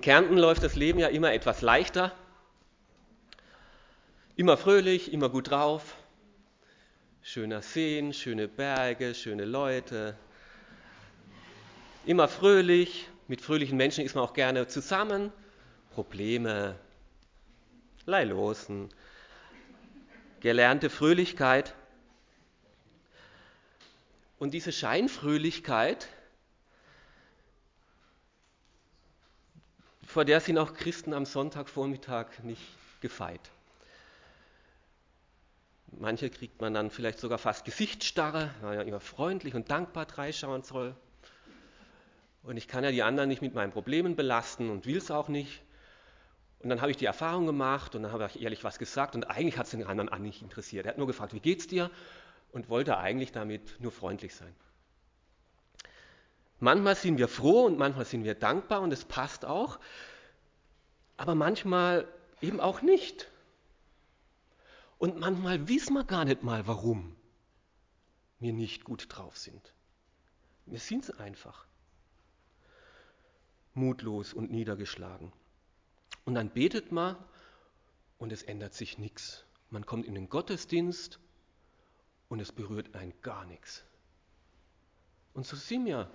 In Kärnten läuft das Leben ja immer etwas leichter, immer fröhlich, immer gut drauf, schöner Seen, schöne Berge, schöne Leute, immer fröhlich, mit fröhlichen Menschen ist man auch gerne zusammen, Probleme, Leilosen, gelernte Fröhlichkeit. Und diese Scheinfröhlichkeit, vor der sind auch Christen am Sonntagvormittag nicht gefeit. Manche kriegt man dann vielleicht sogar fast Gesichtsstarre, weil ja immer freundlich und dankbar dreischauen soll. Und ich kann ja die anderen nicht mit meinen Problemen belasten und will es auch nicht. Und dann habe ich die Erfahrung gemacht und dann habe ich ehrlich was gesagt und eigentlich hat es den anderen auch nicht interessiert. Er hat nur gefragt, wie geht's dir? Und wollte eigentlich damit nur freundlich sein. Manchmal sind wir froh und manchmal sind wir dankbar und es passt auch, aber manchmal eben auch nicht. Und manchmal wissen wir gar nicht mal, warum wir nicht gut drauf sind. Wir sind es einfach. Mutlos und niedergeschlagen. Und dann betet man und es ändert sich nichts. Man kommt in den Gottesdienst und es berührt einen gar nichts. Und so sind wir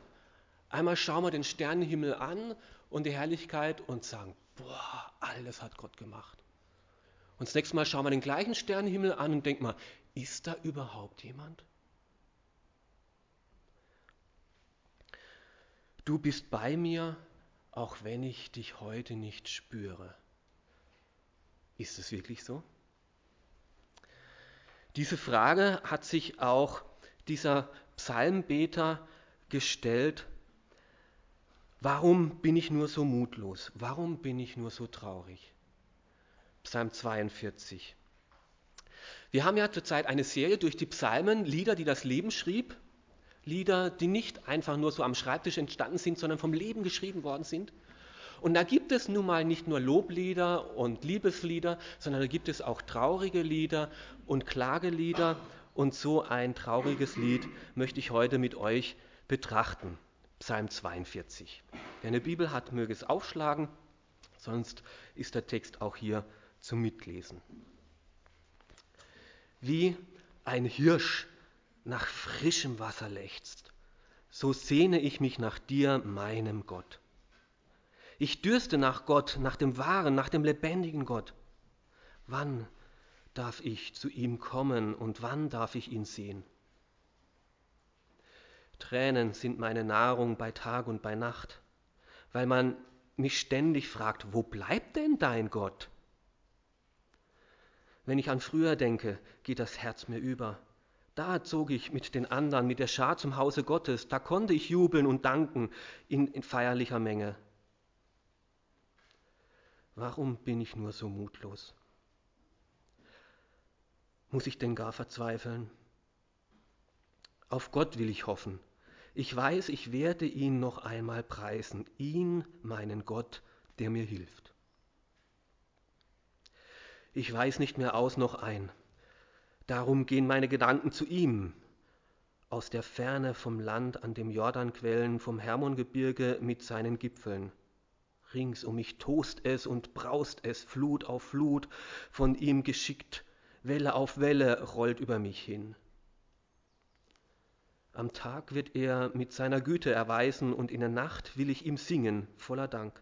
Einmal schauen wir den Sternenhimmel an und die Herrlichkeit und sagen, boah, alles hat Gott gemacht. Und das nächste Mal schauen wir den gleichen Sternenhimmel an und denken mal, ist da überhaupt jemand? Du bist bei mir, auch wenn ich dich heute nicht spüre. Ist es wirklich so? Diese Frage hat sich auch dieser Psalmbeter gestellt Warum bin ich nur so mutlos? Warum bin ich nur so traurig? Psalm 42. Wir haben ja zurzeit eine Serie durch die Psalmen, Lieder, die das Leben schrieb, Lieder, die nicht einfach nur so am Schreibtisch entstanden sind, sondern vom Leben geschrieben worden sind. Und da gibt es nun mal nicht nur Loblieder und Liebeslieder, sondern da gibt es auch traurige Lieder und Klagelieder. Und so ein trauriges Lied möchte ich heute mit euch betrachten. Psalm 42. Wer eine Bibel hat, möge es aufschlagen, sonst ist der Text auch hier zum Mitlesen. Wie ein Hirsch nach frischem Wasser lechzt, so sehne ich mich nach dir, meinem Gott. Ich dürste nach Gott, nach dem wahren, nach dem lebendigen Gott. Wann darf ich zu ihm kommen und wann darf ich ihn sehen? Tränen sind meine Nahrung bei Tag und bei Nacht, weil man mich ständig fragt, wo bleibt denn dein Gott? Wenn ich an früher denke, geht das Herz mir über. Da zog ich mit den anderen, mit der Schar zum Hause Gottes, da konnte ich jubeln und danken in, in feierlicher Menge. Warum bin ich nur so mutlos? Muss ich denn gar verzweifeln? Auf Gott will ich hoffen. Ich weiß, ich werde ihn noch einmal preisen, ihn, meinen Gott, der mir hilft. Ich weiß nicht mehr aus noch ein. Darum gehen meine Gedanken zu ihm, aus der Ferne vom Land an dem Jordanquellen, vom Hermongebirge mit seinen Gipfeln. Rings um mich tost es und braust es, Flut auf Flut, von ihm geschickt, Welle auf Welle rollt über mich hin. Am Tag wird er mit seiner Güte erweisen und in der Nacht will ich ihm singen, voller Dank.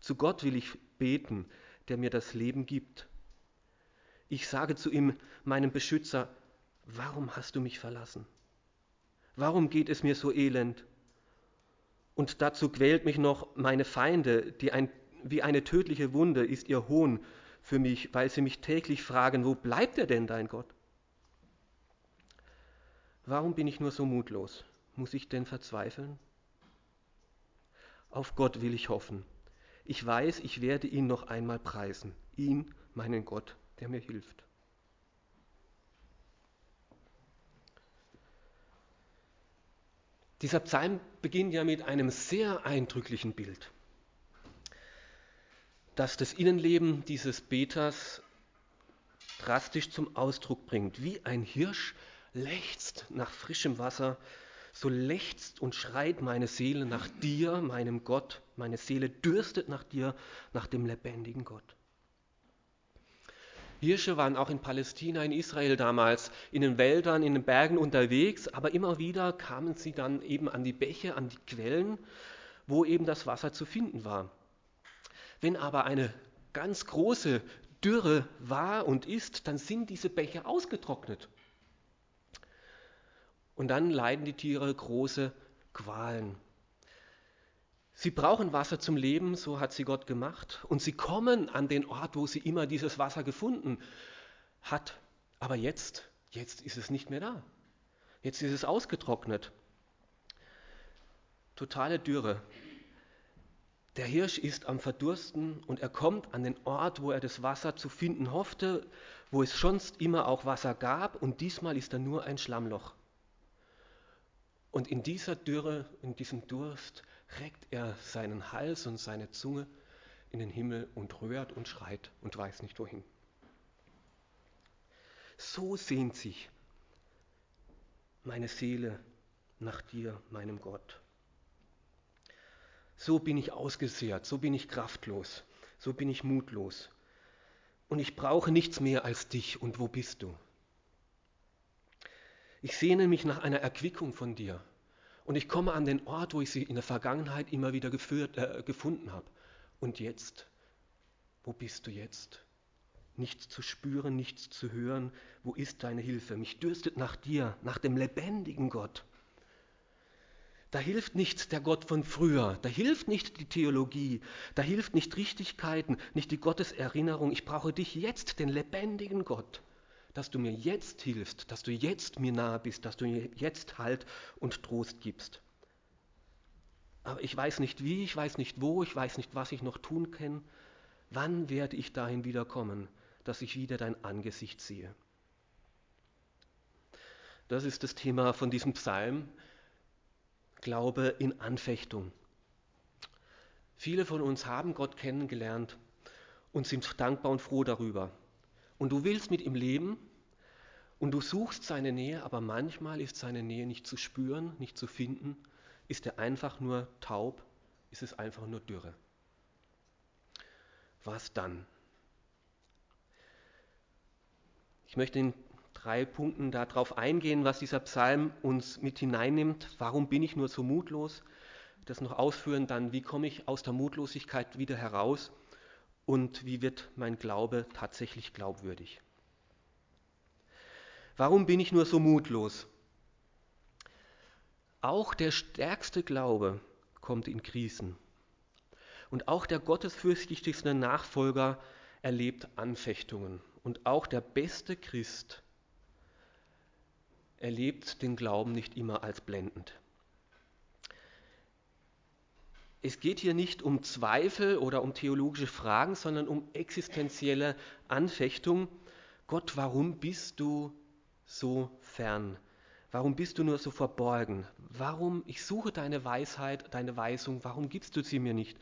Zu Gott will ich beten, der mir das Leben gibt. Ich sage zu ihm, meinem Beschützer, warum hast du mich verlassen? Warum geht es mir so elend? Und dazu quält mich noch meine Feinde, die ein, wie eine tödliche Wunde ist ihr Hohn für mich, weil sie mich täglich fragen, wo bleibt er denn, dein Gott? Warum bin ich nur so mutlos? Muss ich denn verzweifeln? Auf Gott will ich hoffen. Ich weiß, ich werde ihn noch einmal preisen, ihn, meinen Gott, der mir hilft. Dieser Psalm beginnt ja mit einem sehr eindrücklichen Bild, das das Innenleben dieses Beters drastisch zum Ausdruck bringt, wie ein Hirsch, lechzt nach frischem Wasser, so lechzt und schreit meine Seele nach dir, meinem Gott. Meine Seele dürstet nach dir, nach dem lebendigen Gott. Hirsche waren auch in Palästina, in Israel damals, in den Wäldern, in den Bergen unterwegs, aber immer wieder kamen sie dann eben an die Bäche, an die Quellen, wo eben das Wasser zu finden war. Wenn aber eine ganz große Dürre war und ist, dann sind diese Bäche ausgetrocknet. Und dann leiden die Tiere große Qualen. Sie brauchen Wasser zum Leben, so hat sie Gott gemacht. Und sie kommen an den Ort, wo sie immer dieses Wasser gefunden hat. Aber jetzt, jetzt ist es nicht mehr da. Jetzt ist es ausgetrocknet. Totale Dürre. Der Hirsch ist am Verdursten und er kommt an den Ort, wo er das Wasser zu finden hoffte, wo es sonst immer auch Wasser gab und diesmal ist er nur ein Schlammloch. Und in dieser Dürre, in diesem Durst reckt er seinen Hals und seine Zunge in den Himmel und rührt und schreit und weiß nicht wohin. So sehnt sich meine Seele nach dir, meinem Gott. So bin ich ausgesehrt, so bin ich kraftlos, so bin ich mutlos. Und ich brauche nichts mehr als dich. Und wo bist du? Ich sehne mich nach einer Erquickung von dir. Und ich komme an den Ort, wo ich sie in der Vergangenheit immer wieder geführt, äh, gefunden habe. Und jetzt, wo bist du jetzt? Nichts zu spüren, nichts zu hören. Wo ist deine Hilfe? Mich dürstet nach dir, nach dem lebendigen Gott. Da hilft nicht der Gott von früher, da hilft nicht die Theologie, da hilft nicht Richtigkeiten, nicht die Gotteserinnerung. Ich brauche dich jetzt, den lebendigen Gott dass du mir jetzt hilfst, dass du jetzt mir nahe bist, dass du mir jetzt Halt und Trost gibst. Aber ich weiß nicht wie, ich weiß nicht wo, ich weiß nicht, was ich noch tun kann. Wann werde ich dahin wiederkommen, dass ich wieder dein Angesicht sehe? Das ist das Thema von diesem Psalm. Glaube in Anfechtung. Viele von uns haben Gott kennengelernt und sind dankbar und froh darüber. Und du willst mit ihm leben und du suchst seine Nähe, aber manchmal ist seine Nähe nicht zu spüren, nicht zu finden. Ist er einfach nur taub? Ist es einfach nur Dürre? Was dann? Ich möchte in drei Punkten darauf eingehen, was dieser Psalm uns mit hineinnimmt. Warum bin ich nur so mutlos? Das noch ausführen, dann wie komme ich aus der Mutlosigkeit wieder heraus? Und wie wird mein Glaube tatsächlich glaubwürdig. Warum bin ich nur so mutlos? Auch der stärkste Glaube kommt in Krisen. Und auch der gottesfürchtigste Nachfolger erlebt Anfechtungen. Und auch der beste Christ erlebt den Glauben nicht immer als blendend. Es geht hier nicht um Zweifel oder um theologische Fragen, sondern um existenzielle Anfechtung. Gott, warum bist du so fern? Warum bist du nur so verborgen? Warum, ich suche deine Weisheit, deine Weisung, warum gibst du sie mir nicht?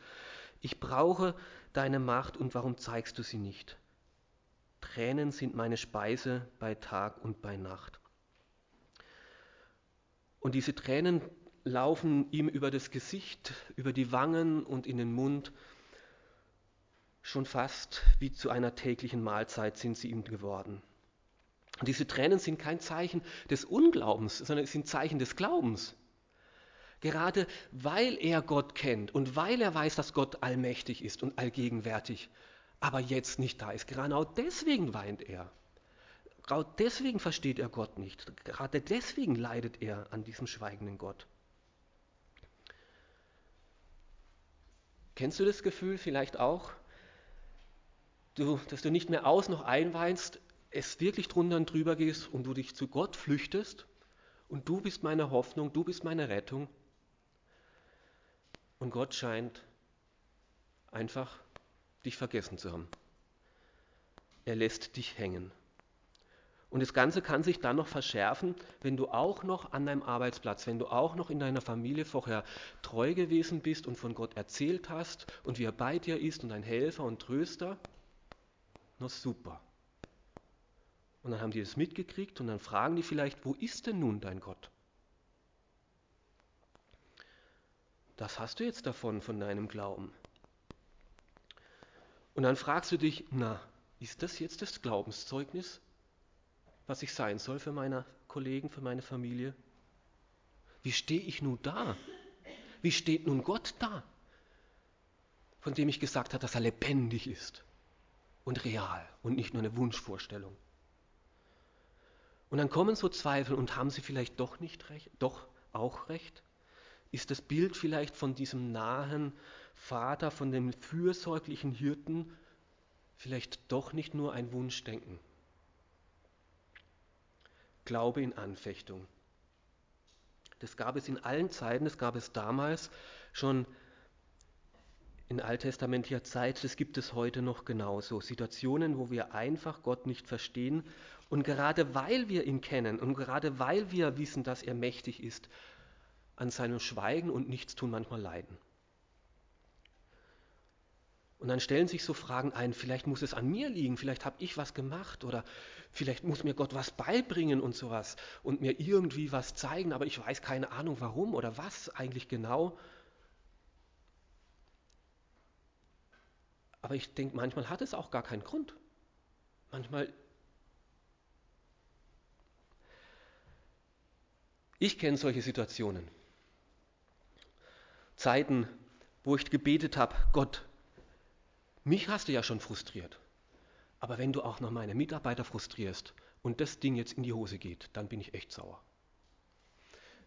Ich brauche deine Macht und warum zeigst du sie nicht? Tränen sind meine Speise bei Tag und bei Nacht. Und diese Tränen laufen ihm über das Gesicht, über die Wangen und in den Mund. Schon fast wie zu einer täglichen Mahlzeit sind sie ihm geworden. Und diese Tränen sind kein Zeichen des Unglaubens, sondern es sind Zeichen des Glaubens. Gerade weil er Gott kennt und weil er weiß, dass Gott allmächtig ist und allgegenwärtig, aber jetzt nicht da ist, genau deswegen weint er. Gerade deswegen versteht er Gott nicht. Gerade deswegen leidet er an diesem schweigenden Gott. Kennst du das Gefühl vielleicht auch, du, dass du nicht mehr aus noch einweinst, es wirklich drunter und drüber gehst und du dich zu Gott flüchtest und du bist meine Hoffnung, du bist meine Rettung und Gott scheint einfach dich vergessen zu haben. Er lässt dich hängen. Und das Ganze kann sich dann noch verschärfen, wenn du auch noch an deinem Arbeitsplatz, wenn du auch noch in deiner Familie vorher treu gewesen bist und von Gott erzählt hast und wie er bei dir ist und ein Helfer und Tröster. Na super. Und dann haben die das mitgekriegt und dann fragen die vielleicht, wo ist denn nun dein Gott? das hast du jetzt davon, von deinem Glauben. Und dann fragst du dich, na, ist das jetzt das Glaubenszeugnis, was ich sein soll für meine Kollegen, für meine Familie? Wie stehe ich nun da? Wie steht nun Gott da, von dem ich gesagt habe, dass er lebendig ist und real und nicht nur eine Wunschvorstellung? Und dann kommen so Zweifel und haben sie vielleicht doch nicht recht, doch auch recht? Ist das Bild vielleicht von diesem nahen Vater, von dem fürsorglichen Hirten vielleicht doch nicht nur ein Wunschdenken? Glaube in Anfechtung. Das gab es in allen Zeiten, das gab es damals schon in alttestamentlicher Zeit, das gibt es heute noch genauso. Situationen, wo wir einfach Gott nicht verstehen und gerade weil wir ihn kennen und gerade weil wir wissen, dass er mächtig ist, an seinem Schweigen und Nichtstun manchmal leiden. Und dann stellen sich so Fragen ein, vielleicht muss es an mir liegen, vielleicht habe ich was gemacht oder vielleicht muss mir Gott was beibringen und sowas und mir irgendwie was zeigen, aber ich weiß keine Ahnung warum oder was eigentlich genau. Aber ich denke, manchmal hat es auch gar keinen Grund. Manchmal Ich kenne solche Situationen. Zeiten, wo ich gebetet habe, Gott, mich hast du ja schon frustriert. Aber wenn du auch noch meine Mitarbeiter frustrierst und das Ding jetzt in die Hose geht, dann bin ich echt sauer.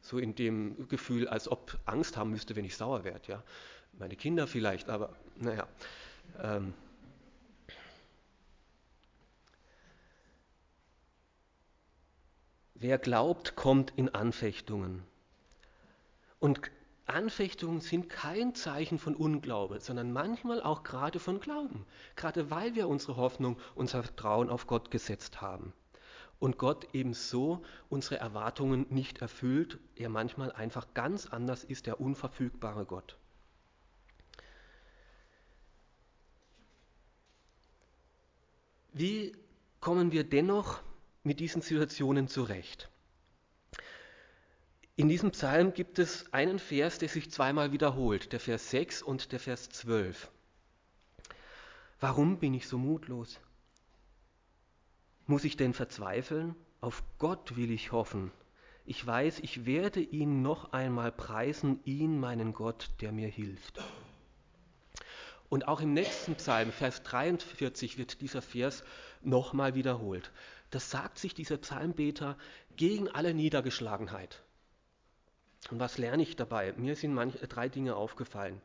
So in dem Gefühl, als ob Angst haben müsste, wenn ich sauer werde. Ja? Meine Kinder vielleicht, aber naja. Ähm, Wer glaubt, kommt in Anfechtungen. Und Anfechtungen sind kein Zeichen von Unglaube, sondern manchmal auch gerade von Glauben, gerade weil wir unsere Hoffnung, unser Vertrauen auf Gott gesetzt haben. Und Gott ebenso unsere Erwartungen nicht erfüllt, er manchmal einfach ganz anders ist, der unverfügbare Gott. Wie kommen wir dennoch mit diesen Situationen zurecht. In diesem Psalm gibt es einen Vers, der sich zweimal wiederholt, der Vers 6 und der Vers 12. Warum bin ich so mutlos? Muss ich denn verzweifeln? Auf Gott will ich hoffen. Ich weiß, ich werde ihn noch einmal preisen, ihn, meinen Gott, der mir hilft. Und auch im nächsten Psalm, Vers 43, wird dieser Vers nochmal wiederholt. Das sagt sich dieser Psalmbeter gegen alle Niedergeschlagenheit. Und was lerne ich dabei? Mir sind manche, drei Dinge aufgefallen.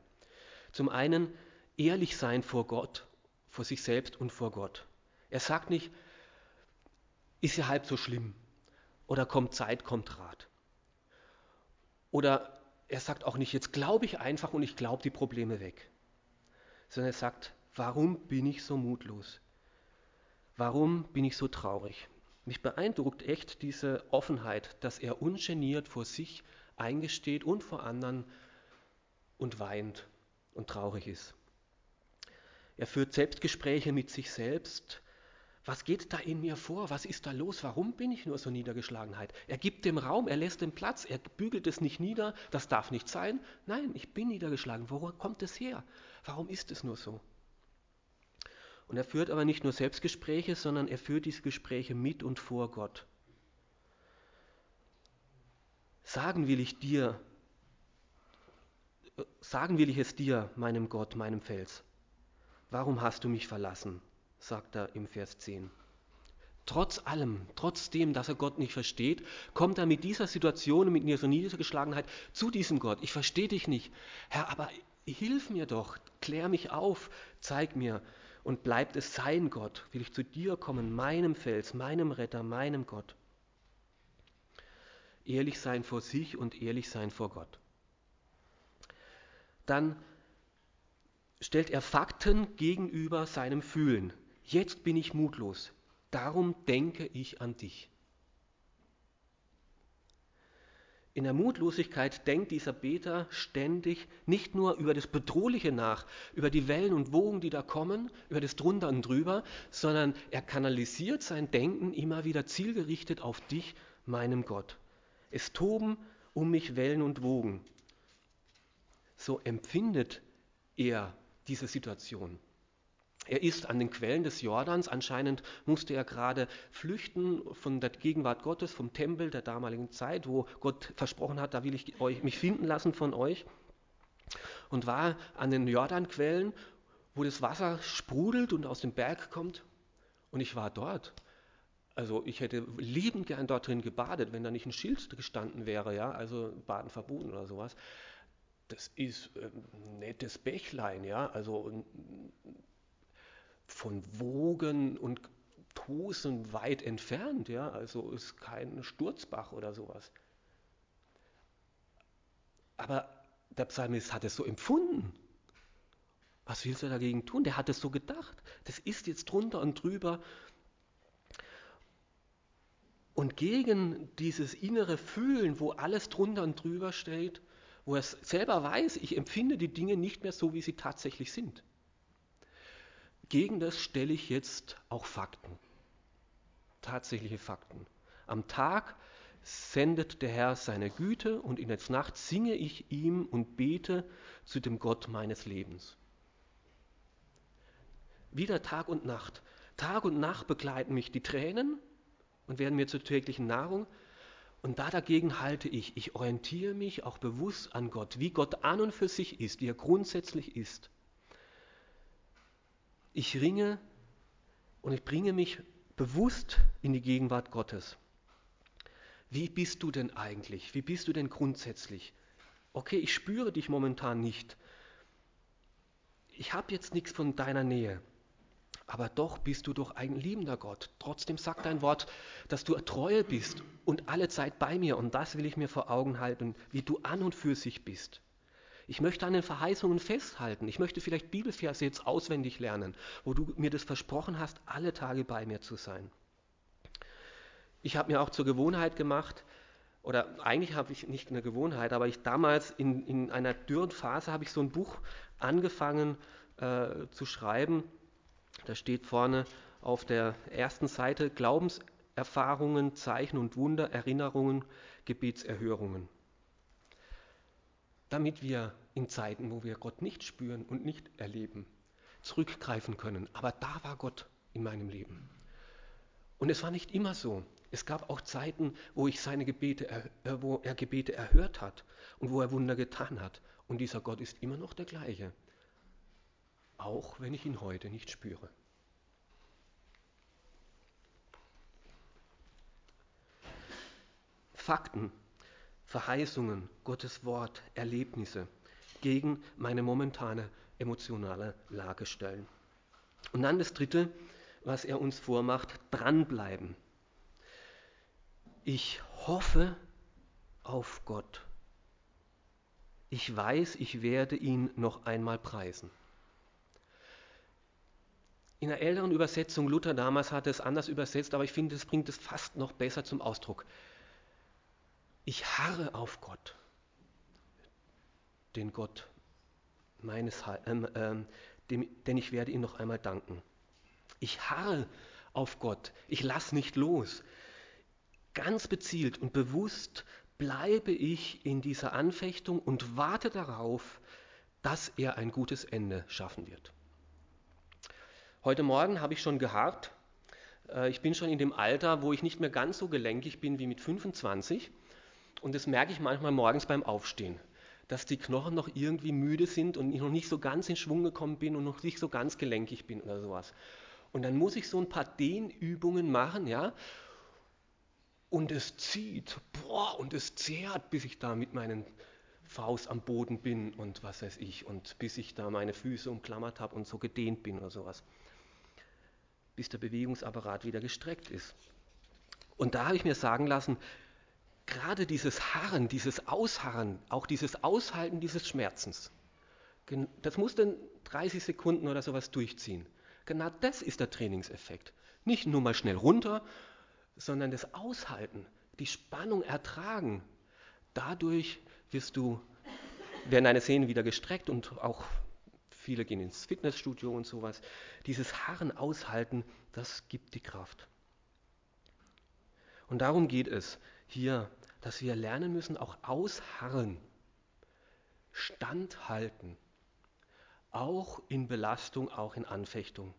Zum einen ehrlich sein vor Gott, vor sich selbst und vor Gott. Er sagt nicht, ist ja halb so schlimm oder kommt Zeit, kommt Rat. Oder er sagt auch nicht, jetzt glaube ich einfach und ich glaube die Probleme weg. Sondern er sagt, warum bin ich so mutlos? Warum bin ich so traurig? Mich beeindruckt echt diese Offenheit, dass er ungeniert vor sich eingesteht und vor anderen und weint und traurig ist. Er führt Selbstgespräche mit sich selbst. Was geht da in mir vor? Was ist da los? Warum bin ich nur so Niedergeschlagenheit? Er gibt dem Raum, er lässt den Platz, er bügelt es nicht nieder. Das darf nicht sein. Nein, ich bin niedergeschlagen. Woher kommt es her? Warum ist es nur so? Und er führt aber nicht nur Selbstgespräche, sondern er führt diese Gespräche mit und vor Gott. Sagen will ich dir, sagen will ich es dir, meinem Gott, meinem Fels. Warum hast du mich verlassen? sagt er im Vers 10. Trotz allem, trotzdem, dass er Gott nicht versteht, kommt er mit dieser Situation, mit dieser Niedergeschlagenheit zu diesem Gott. Ich verstehe dich nicht. Herr, aber hilf mir doch, klär mich auf, zeig mir, und bleibt es sein Gott, will ich zu dir kommen, meinem Fels, meinem Retter, meinem Gott. Ehrlich sein vor sich und ehrlich sein vor Gott. Dann stellt er Fakten gegenüber seinem Fühlen. Jetzt bin ich mutlos, darum denke ich an dich. In der Mutlosigkeit denkt dieser Beter ständig nicht nur über das Bedrohliche nach, über die Wellen und Wogen, die da kommen, über das Drunter und Drüber, sondern er kanalisiert sein Denken immer wieder zielgerichtet auf dich, meinem Gott. Es toben um mich Wellen und Wogen. so empfindet er diese Situation. Er ist an den Quellen des Jordans, anscheinend musste er gerade flüchten von der Gegenwart Gottes, vom Tempel der damaligen Zeit, wo Gott versprochen hat, da will ich euch, mich finden lassen von euch. Und war an den Jordanquellen, wo das Wasser sprudelt und aus dem Berg kommt. Und ich war dort. Also ich hätte liebend gern dort drin gebadet, wenn da nicht ein Schild gestanden wäre, ja, also Baden verboten oder sowas. Das ist ein nettes Bächlein, ja, also von Wogen und Tosen weit entfernt, ja, also ist kein Sturzbach oder sowas. Aber der Psalmist hat es so empfunden. Was willst du dagegen tun? Der hat es so gedacht. Das ist jetzt drunter und drüber. Und gegen dieses innere Fühlen, wo alles drunter und drüber steht, wo er selber weiß, ich empfinde die Dinge nicht mehr so, wie sie tatsächlich sind. Gegen das stelle ich jetzt auch Fakten, tatsächliche Fakten. Am Tag sendet der Herr seine Güte und in der Nacht singe ich ihm und bete zu dem Gott meines Lebens. Wieder Tag und Nacht. Tag und Nacht begleiten mich die Tränen und werden mir zur täglichen Nahrung. Und da dagegen halte ich, ich orientiere mich auch bewusst an Gott, wie Gott an und für sich ist, wie er grundsätzlich ist. Ich ringe und ich bringe mich bewusst in die Gegenwart Gottes. Wie bist du denn eigentlich? Wie bist du denn grundsätzlich? Okay, ich spüre dich momentan nicht. Ich habe jetzt nichts von deiner Nähe. Aber doch bist du doch ein liebender Gott. Trotzdem sagt dein Wort, dass du treue bist und alle Zeit bei mir. Und das will ich mir vor Augen halten, wie du an und für sich bist. Ich möchte an den Verheißungen festhalten. Ich möchte vielleicht Bibelverse jetzt auswendig lernen, wo du mir das versprochen hast, alle Tage bei mir zu sein. Ich habe mir auch zur Gewohnheit gemacht, oder eigentlich habe ich nicht eine Gewohnheit, aber ich damals in, in einer dürren Phase habe ich so ein Buch angefangen äh, zu schreiben. Da steht vorne auf der ersten Seite Glaubenserfahrungen, Zeichen und Wunder, Erinnerungen, Gebetserhörungen damit wir in Zeiten, wo wir Gott nicht spüren und nicht erleben, zurückgreifen können. Aber da war Gott in meinem Leben. Und es war nicht immer so. Es gab auch Zeiten, wo ich seine Gebete, wo er Gebete erhört hat und wo er Wunder getan hat. Und dieser Gott ist immer noch der gleiche, auch wenn ich ihn heute nicht spüre. Fakten Verheißungen, Gottes Wort, Erlebnisse gegen meine momentane emotionale Lage stellen. Und dann das Dritte, was er uns vormacht, dranbleiben. Ich hoffe auf Gott. Ich weiß, ich werde ihn noch einmal preisen. In einer älteren Übersetzung, Luther damals hat es anders übersetzt, aber ich finde, es bringt es fast noch besser zum Ausdruck. Ich harre auf Gott, den Gott meines, ähm, ähm, dem, denn ich werde ihm noch einmal danken. Ich harre auf Gott, ich lasse nicht los. Ganz bezielt und bewusst bleibe ich in dieser Anfechtung und warte darauf, dass er ein gutes Ende schaffen wird. Heute Morgen habe ich schon geharrt. Äh, ich bin schon in dem Alter, wo ich nicht mehr ganz so gelenkig bin wie mit 25. Und das merke ich manchmal morgens beim Aufstehen, dass die Knochen noch irgendwie müde sind und ich noch nicht so ganz in Schwung gekommen bin und noch nicht so ganz gelenkig bin oder sowas. Und dann muss ich so ein paar Dehnübungen machen, ja. Und es zieht, boah, und es zehrt, bis ich da mit meinen Faust am Boden bin und was weiß ich, und bis ich da meine Füße umklammert habe und so gedehnt bin oder sowas. Bis der Bewegungsapparat wieder gestreckt ist. Und da habe ich mir sagen lassen, gerade dieses Harren, dieses Ausharren, auch dieses Aushalten dieses Schmerzens, das muss dann 30 Sekunden oder sowas durchziehen. Genau das ist der Trainingseffekt. Nicht nur mal schnell runter, sondern das Aushalten, die Spannung ertragen. Dadurch wirst du, werden deine Sehnen wieder gestreckt und auch viele gehen ins Fitnessstudio und sowas. Dieses Harren aushalten, das gibt die Kraft. Und darum geht es hier, dass wir lernen müssen, auch ausharren. standhalten, auch in Belastung, auch in Anfechtung.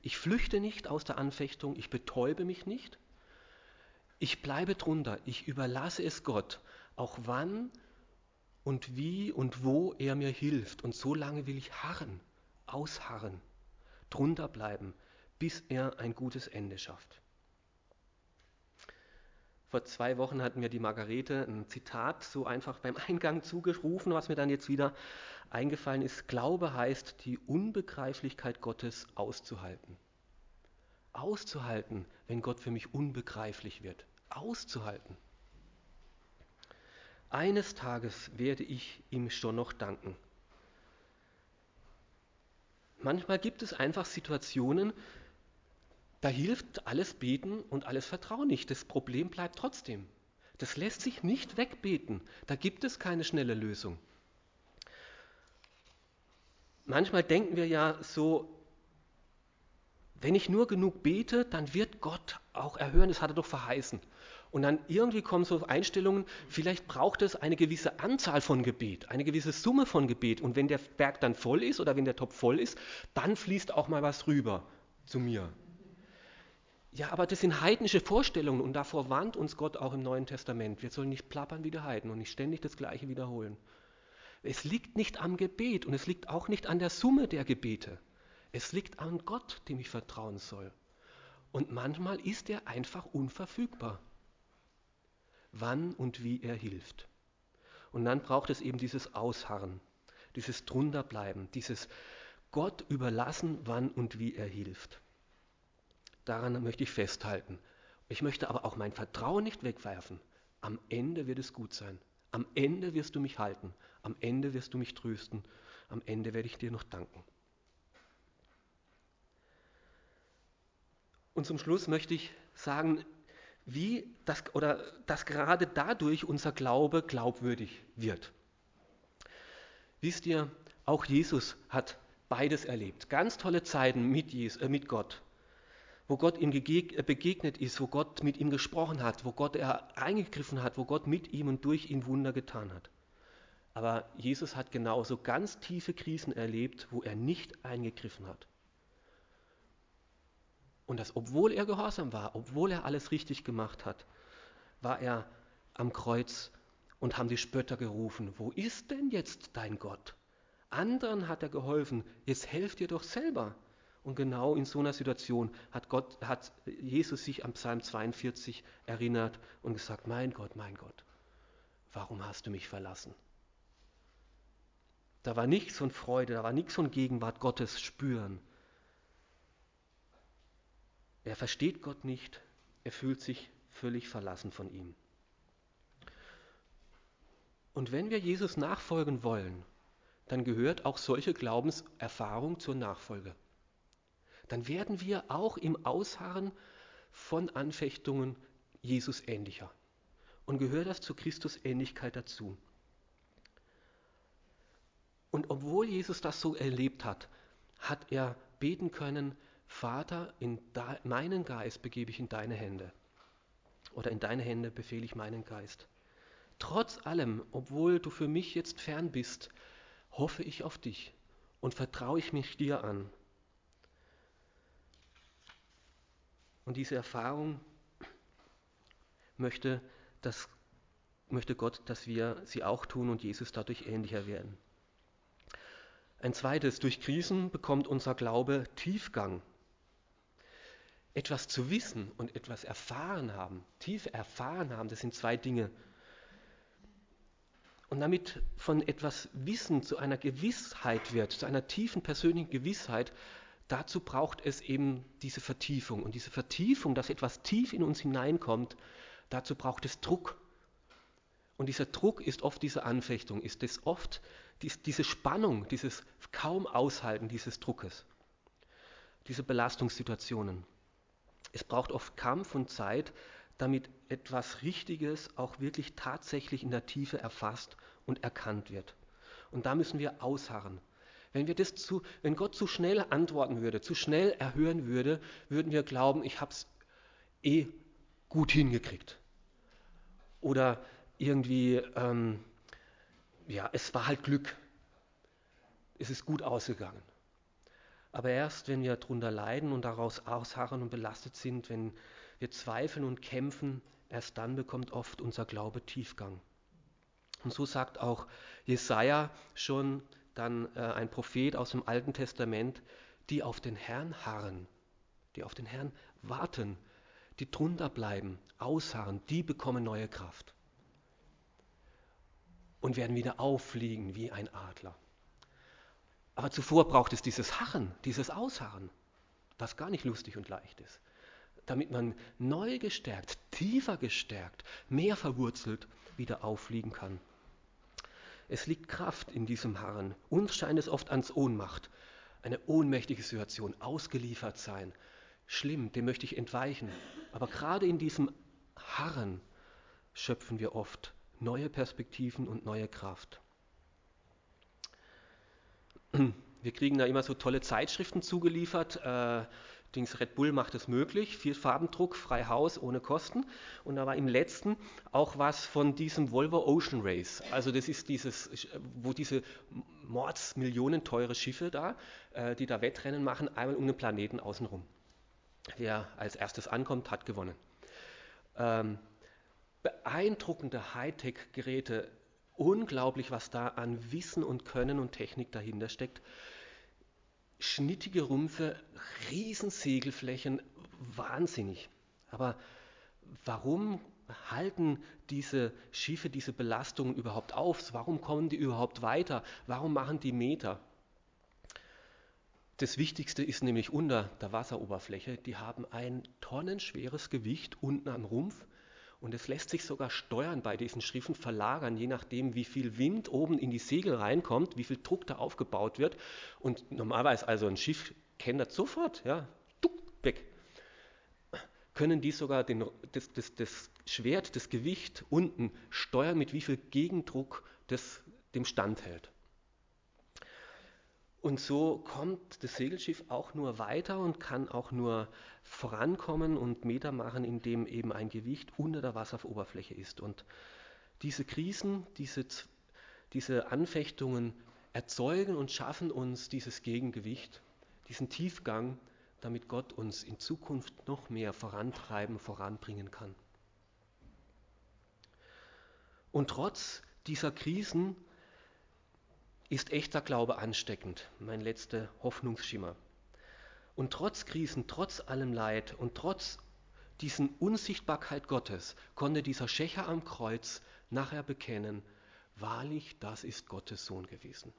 Ich flüchte nicht aus der Anfechtung, ich betäube mich nicht, ich bleibe drunter, ich überlasse es Gott, auch wann und wie und wo er mir hilft. Und so lange will ich harren, ausharren, drunter bleiben, bis er ein gutes Ende schafft. Vor zwei Wochen hat mir die Margarete ein Zitat so einfach beim Eingang zugerufen, was mir dann jetzt wieder eingefallen ist. Glaube heißt, die Unbegreiflichkeit Gottes auszuhalten. Auszuhalten, wenn Gott für mich unbegreiflich wird. Auszuhalten. Eines Tages werde ich ihm schon noch danken. Manchmal gibt es einfach Situationen, da hilft alles Beten und alles Vertrauen nicht. Das Problem bleibt trotzdem. Das lässt sich nicht wegbeten. Da gibt es keine schnelle Lösung. Manchmal denken wir ja so, wenn ich nur genug bete, dann wird Gott auch erhören, das hat er doch verheißen. Und dann irgendwie kommen so Einstellungen, vielleicht braucht es eine gewisse Anzahl von Gebet, eine gewisse Summe von Gebet. Und wenn der Berg dann voll ist oder wenn der Topf voll ist, dann fließt auch mal was rüber zu mir. Ja, aber das sind heidnische Vorstellungen und davor warnt uns Gott auch im Neuen Testament. Wir sollen nicht plappern wie die Heiden und nicht ständig das Gleiche wiederholen. Es liegt nicht am Gebet und es liegt auch nicht an der Summe der Gebete. Es liegt an Gott, dem ich vertrauen soll. Und manchmal ist er einfach unverfügbar, wann und wie er hilft. Und dann braucht es eben dieses Ausharren, dieses Drunterbleiben, dieses Gott überlassen, wann und wie er hilft. Daran möchte ich festhalten. Ich möchte aber auch mein Vertrauen nicht wegwerfen. Am Ende wird es gut sein. Am Ende wirst du mich halten. Am Ende wirst du mich trösten. Am Ende werde ich dir noch danken. Und zum Schluss möchte ich sagen, wie das oder dass gerade dadurch unser Glaube glaubwürdig wird. Wisst ihr, auch Jesus hat beides erlebt. Ganz tolle Zeiten mit, Jesus, äh, mit Gott wo Gott ihm äh, begegnet ist, wo Gott mit ihm gesprochen hat, wo Gott er eingegriffen hat, wo Gott mit ihm und durch ihn Wunder getan hat. Aber Jesus hat genauso ganz tiefe Krisen erlebt, wo er nicht eingegriffen hat. Und das, obwohl er gehorsam war, obwohl er alles richtig gemacht hat, war er am Kreuz und haben die Spötter gerufen, wo ist denn jetzt dein Gott? Anderen hat er geholfen, jetzt helft ihr doch selber. Und genau in so einer Situation hat, Gott, hat Jesus sich am Psalm 42 erinnert und gesagt, mein Gott, mein Gott, warum hast du mich verlassen? Da war nichts von Freude, da war nichts von Gegenwart Gottes spüren. Er versteht Gott nicht, er fühlt sich völlig verlassen von ihm. Und wenn wir Jesus nachfolgen wollen, dann gehört auch solche Glaubenserfahrung zur Nachfolge dann werden wir auch im Ausharren von Anfechtungen Jesus ähnlicher. Und gehört das zur Christusähnlichkeit dazu. Und obwohl Jesus das so erlebt hat, hat er beten können, Vater, in meinen Geist begebe ich in deine Hände. Oder in deine Hände befehle ich meinen Geist. Trotz allem, obwohl du für mich jetzt fern bist, hoffe ich auf dich und vertraue ich mich dir an. Und diese Erfahrung möchte, dass, möchte Gott, dass wir sie auch tun und Jesus dadurch ähnlicher werden. Ein zweites, durch Krisen bekommt unser Glaube Tiefgang. Etwas zu wissen und etwas erfahren haben, tief erfahren haben, das sind zwei Dinge. Und damit von etwas Wissen zu einer Gewissheit wird, zu einer tiefen persönlichen Gewissheit, dazu braucht es eben diese Vertiefung. Und diese Vertiefung, dass etwas tief in uns hineinkommt, dazu braucht es Druck. Und dieser Druck ist oft diese Anfechtung, ist es oft diese Spannung, dieses kaum Aushalten dieses Druckes, diese Belastungssituationen. Es braucht oft Kampf und Zeit, damit etwas Richtiges auch wirklich tatsächlich in der Tiefe erfasst und erkannt wird. Und da müssen wir ausharren. Wenn, wir das zu, wenn Gott zu schnell antworten würde, zu schnell erhören würde, würden wir glauben, ich habe es eh gut hingekriegt. Oder irgendwie, ähm, ja, es war halt Glück. Es ist gut ausgegangen. Aber erst wenn wir darunter leiden und daraus ausharren und belastet sind, wenn wir zweifeln und kämpfen, erst dann bekommt oft unser Glaube Tiefgang. Und so sagt auch Jesaja schon dann äh, ein Prophet aus dem Alten Testament, die auf den Herrn harren, die auf den Herrn warten, die drunter bleiben, ausharren, die bekommen neue Kraft und werden wieder auffliegen wie ein Adler. Aber zuvor braucht es dieses Harren, dieses Ausharren, was gar nicht lustig und leicht ist, damit man neu gestärkt, tiefer gestärkt, mehr verwurzelt wieder auffliegen kann. Es liegt Kraft in diesem Harren. Uns scheint es oft ans Ohnmacht, eine ohnmächtige Situation, ausgeliefert sein. Schlimm, dem möchte ich entweichen. Aber gerade in diesem Harren schöpfen wir oft neue Perspektiven und neue Kraft. Wir kriegen da immer so tolle Zeitschriften zugeliefert. Äh, Dings Red Bull macht es möglich, Vierfarbendruck, frei Haus, ohne Kosten. Und da war im letzten auch was von diesem Volvo Ocean Race. Also das ist dieses, wo diese Mords millionenteure Schiffe da, äh, die da Wettrennen machen, einmal um den Planeten außenrum. Wer als erstes ankommt, hat gewonnen. Ähm, beeindruckende Hightech-Geräte, unglaublich, was da an Wissen und Können und Technik dahinter steckt. Schnittige Rümpfe, Riesensegelflächen, wahnsinnig. Aber warum halten diese Schiffe diese Belastungen überhaupt auf? Warum kommen die überhaupt weiter? Warum machen die Meter? Das Wichtigste ist nämlich unter der Wasseroberfläche, die haben ein tonnenschweres Gewicht unten am Rumpf und es lässt sich sogar steuern bei diesen Schiffen, verlagern, je nachdem, wie viel Wind oben in die Segel reinkommt, wie viel Druck da aufgebaut wird. Und normalerweise, also ein Schiff kennt das sofort, ja, tuck, weg. Können die sogar den, das, das, das Schwert, das Gewicht unten steuern, mit wie viel Gegendruck das dem standhält. Und so kommt das Segelschiff auch nur weiter und kann auch nur vorankommen und Meter machen, indem eben ein Gewicht unter der Wasseroberfläche ist. Und diese Krisen, diese, diese Anfechtungen erzeugen und schaffen uns dieses Gegengewicht, diesen Tiefgang, damit Gott uns in Zukunft noch mehr vorantreiben, voranbringen kann. Und trotz dieser Krisen ist echter Glaube ansteckend, mein letzter Hoffnungsschimmer. Und trotz Krisen, trotz allem Leid und trotz diesen Unsichtbarkeit Gottes konnte dieser Schächer am Kreuz nachher bekennen, wahrlich, das ist Gottes Sohn gewesen.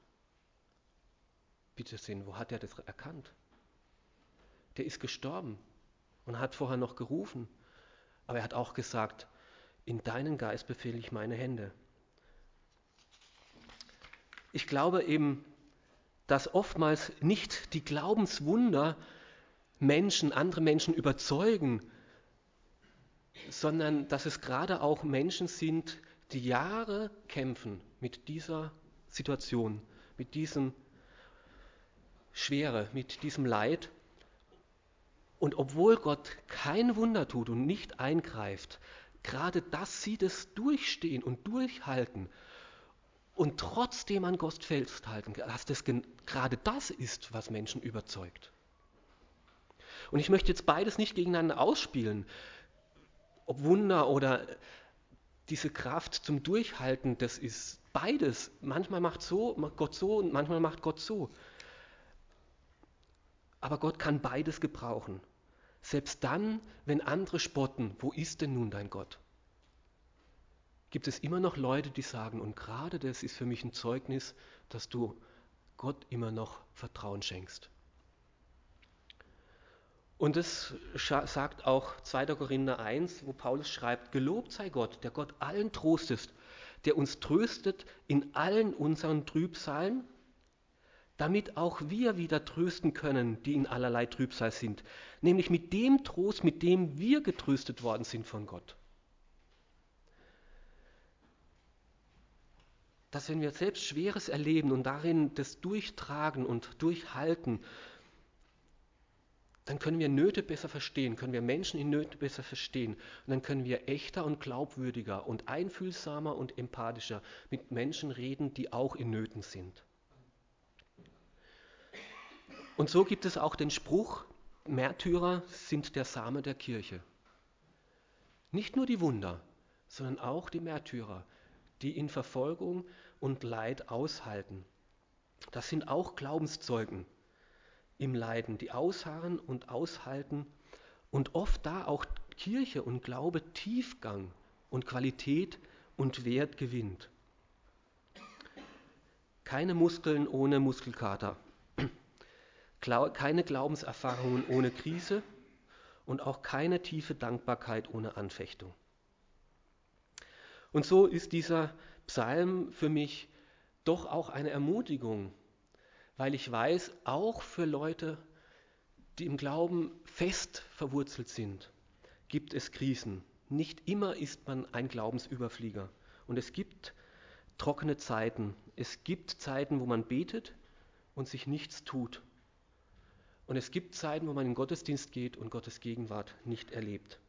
Bitte sehen, wo hat er das erkannt? Der ist gestorben und hat vorher noch gerufen, aber er hat auch gesagt, in deinen Geist befehle ich meine Hände. Ich glaube eben, dass oftmals nicht die Glaubenswunder Menschen, andere Menschen überzeugen, sondern dass es gerade auch Menschen sind, die Jahre kämpfen mit dieser Situation, mit diesem Schwere, mit diesem Leid. Und obwohl Gott kein Wunder tut und nicht eingreift, gerade dass sie das durchstehen und durchhalten und trotzdem an Gott festhalten, dass das gerade das ist, was Menschen überzeugt. Und ich möchte jetzt beides nicht gegeneinander ausspielen, ob Wunder oder diese Kraft zum Durchhalten, das ist beides. Manchmal macht so, macht Gott so und manchmal macht Gott so. Aber Gott kann beides gebrauchen. Selbst dann, wenn andere spotten, wo ist denn nun dein Gott? Gibt es immer noch Leute, die sagen, und gerade das ist für mich ein Zeugnis, dass du Gott immer noch Vertrauen schenkst. Und das sagt auch 2. Korinther 1, wo Paulus schreibt, gelobt sei Gott, der Gott allen Trost ist, der uns tröstet in allen unseren Trübsalen, damit auch wir wieder trösten können, die in allerlei Trübsal sind, nämlich mit dem Trost, mit dem wir getröstet worden sind von Gott. Dass wenn wir selbst Schweres erleben und darin das durchtragen und durchhalten, Dann können wir Nöte besser verstehen, können wir Menschen in Nöte besser verstehen. Und dann können wir echter und glaubwürdiger und einfühlsamer und empathischer mit Menschen reden, die auch in Nöten sind. Und so gibt es auch den Spruch, Märtyrer sind der Same der Kirche. Nicht nur die Wunder, sondern auch die Märtyrer, die in Verfolgung und Leid aushalten. Das sind auch Glaubenszeugen im Leiden, die ausharren und aushalten und oft da auch Kirche und Glaube Tiefgang und Qualität und Wert gewinnt. Keine Muskeln ohne Muskelkater, keine Glaubenserfahrungen ohne Krise und auch keine tiefe Dankbarkeit ohne Anfechtung. Und so ist dieser Psalm für mich doch auch eine Ermutigung, weil ich weiß, auch für Leute, die im Glauben fest verwurzelt sind, gibt es Krisen. Nicht immer ist man ein Glaubensüberflieger. Und es gibt trockene Zeiten. Es gibt Zeiten, wo man betet und sich nichts tut. Und es gibt Zeiten, wo man in den Gottesdienst geht und Gottes Gegenwart nicht erlebt.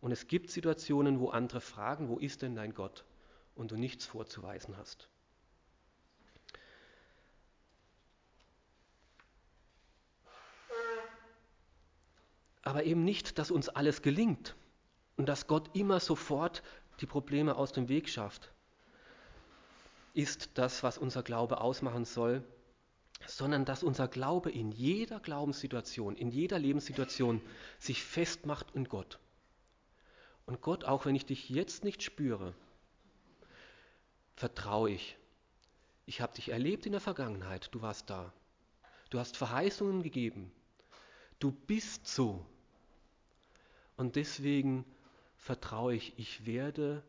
Und es gibt Situationen, wo andere fragen, wo ist denn dein Gott? Und du nichts vorzuweisen hast. Aber eben nicht, dass uns alles gelingt und dass Gott immer sofort die Probleme aus dem Weg schafft, ist das, was unser Glaube ausmachen soll, sondern dass unser Glaube in jeder Glaubenssituation, in jeder Lebenssituation sich festmacht in Gott. Und Gott, auch wenn ich dich jetzt nicht spüre, vertraue ich. Ich habe dich erlebt in der Vergangenheit, du warst da. Du hast Verheißungen gegeben. Du bist so. Und deswegen vertraue ich, ich werde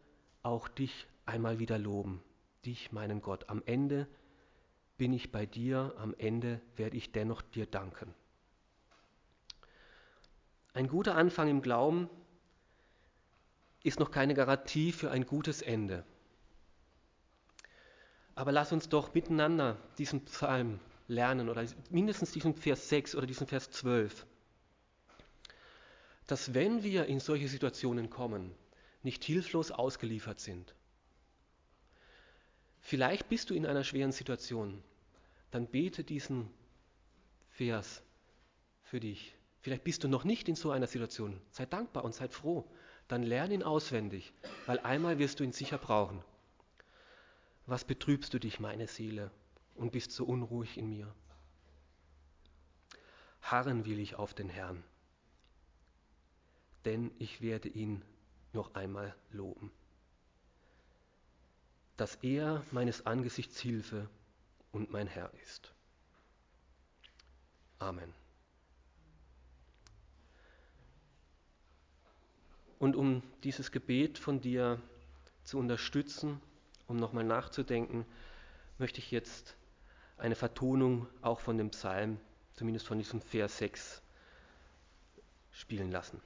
auch dich einmal wieder loben, dich, meinen Gott. Am Ende bin ich bei dir, am Ende werde ich dennoch dir danken. Ein guter Anfang im Glauben ist noch keine Garantie für ein gutes Ende. Aber lass uns doch miteinander diesen Psalm lernen oder mindestens diesen Vers 6 oder diesen Vers 12. Dass wenn wir in solche Situationen kommen, nicht hilflos ausgeliefert sind. Vielleicht bist du in einer schweren Situation, dann bete diesen Vers für dich. Vielleicht bist du noch nicht in so einer Situation. Sei dankbar und sei froh. Dann lerne ihn auswendig, weil einmal wirst du ihn sicher brauchen. Was betrübst du dich, meine Seele, und bist so unruhig in mir? Harren will ich auf den Herrn, denn ich werde ihn noch einmal loben, dass er meines Angesichts Hilfe und mein Herr ist. Amen. Und um dieses Gebet von dir zu unterstützen, um nochmal nachzudenken, möchte ich jetzt eine Vertonung auch von dem Psalm, zumindest von diesem Vers 6, spielen lassen.